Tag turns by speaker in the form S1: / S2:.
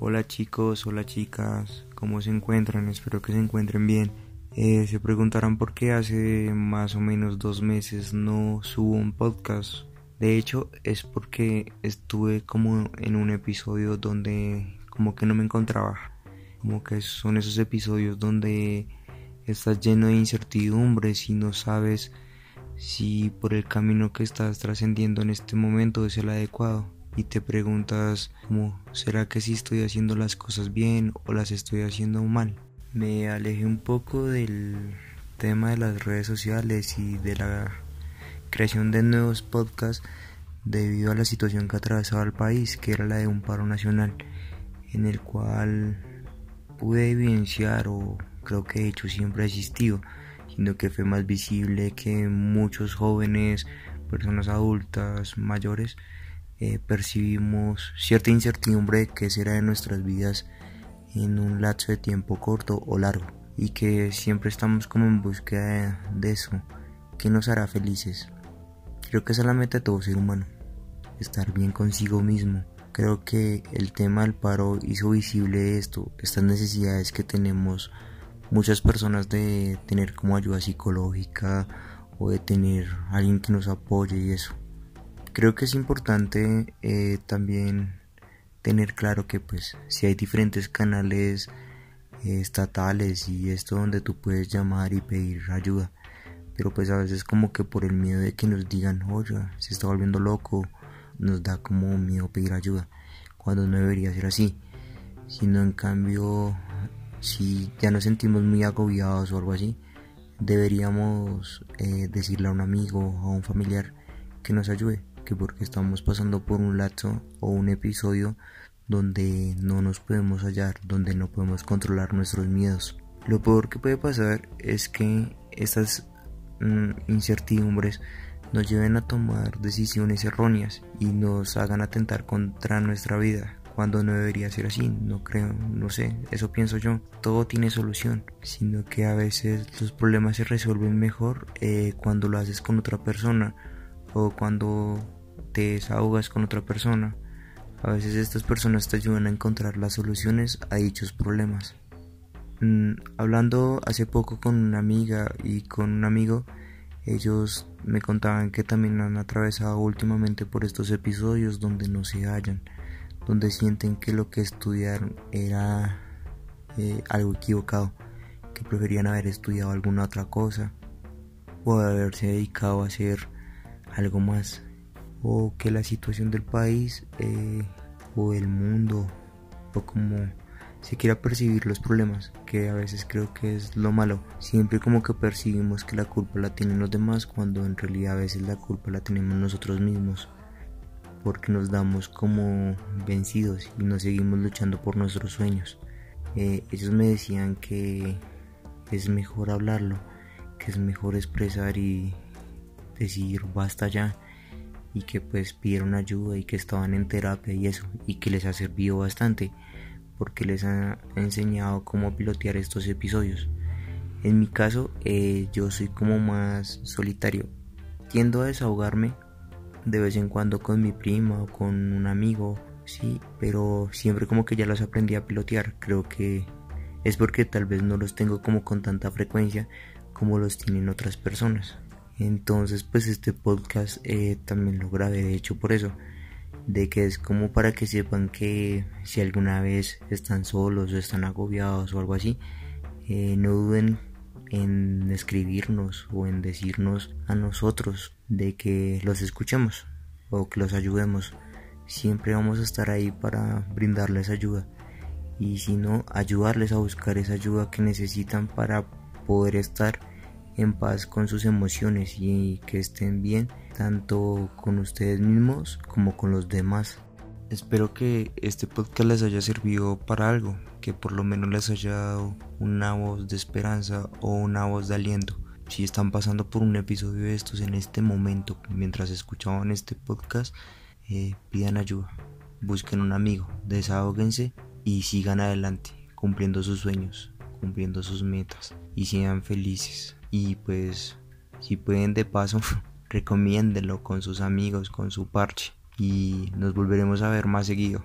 S1: Hola chicos, hola chicas, ¿cómo se encuentran? Espero que se encuentren bien. Eh, se preguntarán por qué hace más o menos dos meses no subo un podcast. De hecho, es porque estuve como en un episodio donde como que no me encontraba. Como que son esos episodios donde estás lleno de incertidumbres y no sabes si por el camino que estás trascendiendo en este momento es el adecuado y te preguntas como ¿será que sí estoy haciendo las cosas bien o las estoy haciendo mal? Me alejé un poco del tema de las redes sociales y de la creación de nuevos podcasts debido a la situación que atravesaba el país, que era la de un paro nacional, en el cual pude evidenciar o creo que de hecho siempre ha existido, sino que fue más visible que muchos jóvenes, personas adultas, mayores, eh, percibimos cierta incertidumbre qué será de nuestras vidas en un lapso de tiempo corto o largo y que siempre estamos como en búsqueda de, eso, que nos hará felices. Creo que esa es la meta de todo ser humano, estar bien consigo mismo. Creo que el tema del paro hizo visible esto, estas necesidades que tenemos muchas personas de tener como ayuda psicológica o de tener alguien que nos apoye y eso. Creo que es importante eh, también tener claro que pues si hay diferentes canales eh, estatales y esto donde tú puedes llamar y pedir ayuda. Pero pues a veces como que por el miedo de que nos digan oye se está volviendo loco nos da como miedo pedir ayuda cuando no debería ser así. Sino en cambio si ya nos sentimos muy agobiados o algo así deberíamos eh, decirle a un amigo o a un familiar que nos ayude que porque estamos pasando por un lapso o un episodio donde no nos podemos hallar, donde no podemos controlar nuestros miedos. Lo peor que puede pasar es que estas mm, incertidumbres nos lleven a tomar decisiones erróneas y nos hagan atentar contra nuestra vida cuando no debería ser así, no creo, no sé, eso pienso yo. Todo tiene solución, sino que a veces los problemas se resuelven mejor eh, cuando lo haces con otra persona o cuando te desahogas con otra persona. A veces estas personas te ayudan a encontrar las soluciones a dichos problemas. Mm, hablando hace poco con una amiga y con un amigo, ellos me contaban que también han atravesado últimamente por estos episodios donde no se hallan, donde sienten que lo que estudiaron era eh, algo equivocado, que preferían haber estudiado alguna otra cosa o haberse dedicado a hacer algo más o que la situación del país eh, o el mundo o como se quiera percibir los problemas, que a veces creo que es lo malo. Siempre como que percibimos que la culpa la tienen los demás cuando en realidad a veces la culpa la tenemos nosotros mismos. Porque nos damos como vencidos y no seguimos luchando por nuestros sueños. Eh, ellos me decían que es mejor hablarlo, que es mejor expresar y decir basta ya y que pues pidieron ayuda y que estaban en terapia y eso y que les ha servido bastante porque les ha enseñado cómo pilotear estos episodios. En mi caso eh, yo soy como más solitario. Tiendo a desahogarme de vez en cuando con mi prima o con un amigo, sí, pero siempre como que ya los aprendí a pilotear. Creo que es porque tal vez no los tengo como con tanta frecuencia como los tienen otras personas. Entonces pues este podcast eh, también lo grabé de hecho por eso. De que es como para que sepan que si alguna vez están solos o están agobiados o algo así, eh, no duden en escribirnos o en decirnos a nosotros de que los escuchemos o que los ayudemos. Siempre vamos a estar ahí para brindarles ayuda y si no, ayudarles a buscar esa ayuda que necesitan para poder estar en paz con sus emociones y que estén bien tanto con ustedes mismos como con los demás. Espero que este podcast les haya servido para algo, que por lo menos les haya dado una voz de esperanza o una voz de aliento. Si están pasando por un episodio de estos en este momento, mientras escuchaban este podcast, eh, pidan ayuda, busquen un amigo, desahóguense y sigan adelante, cumpliendo sus sueños, cumpliendo sus metas y sean felices y pues si pueden de paso recomiéndenlo con sus amigos, con su parche y nos volveremos a ver más seguido.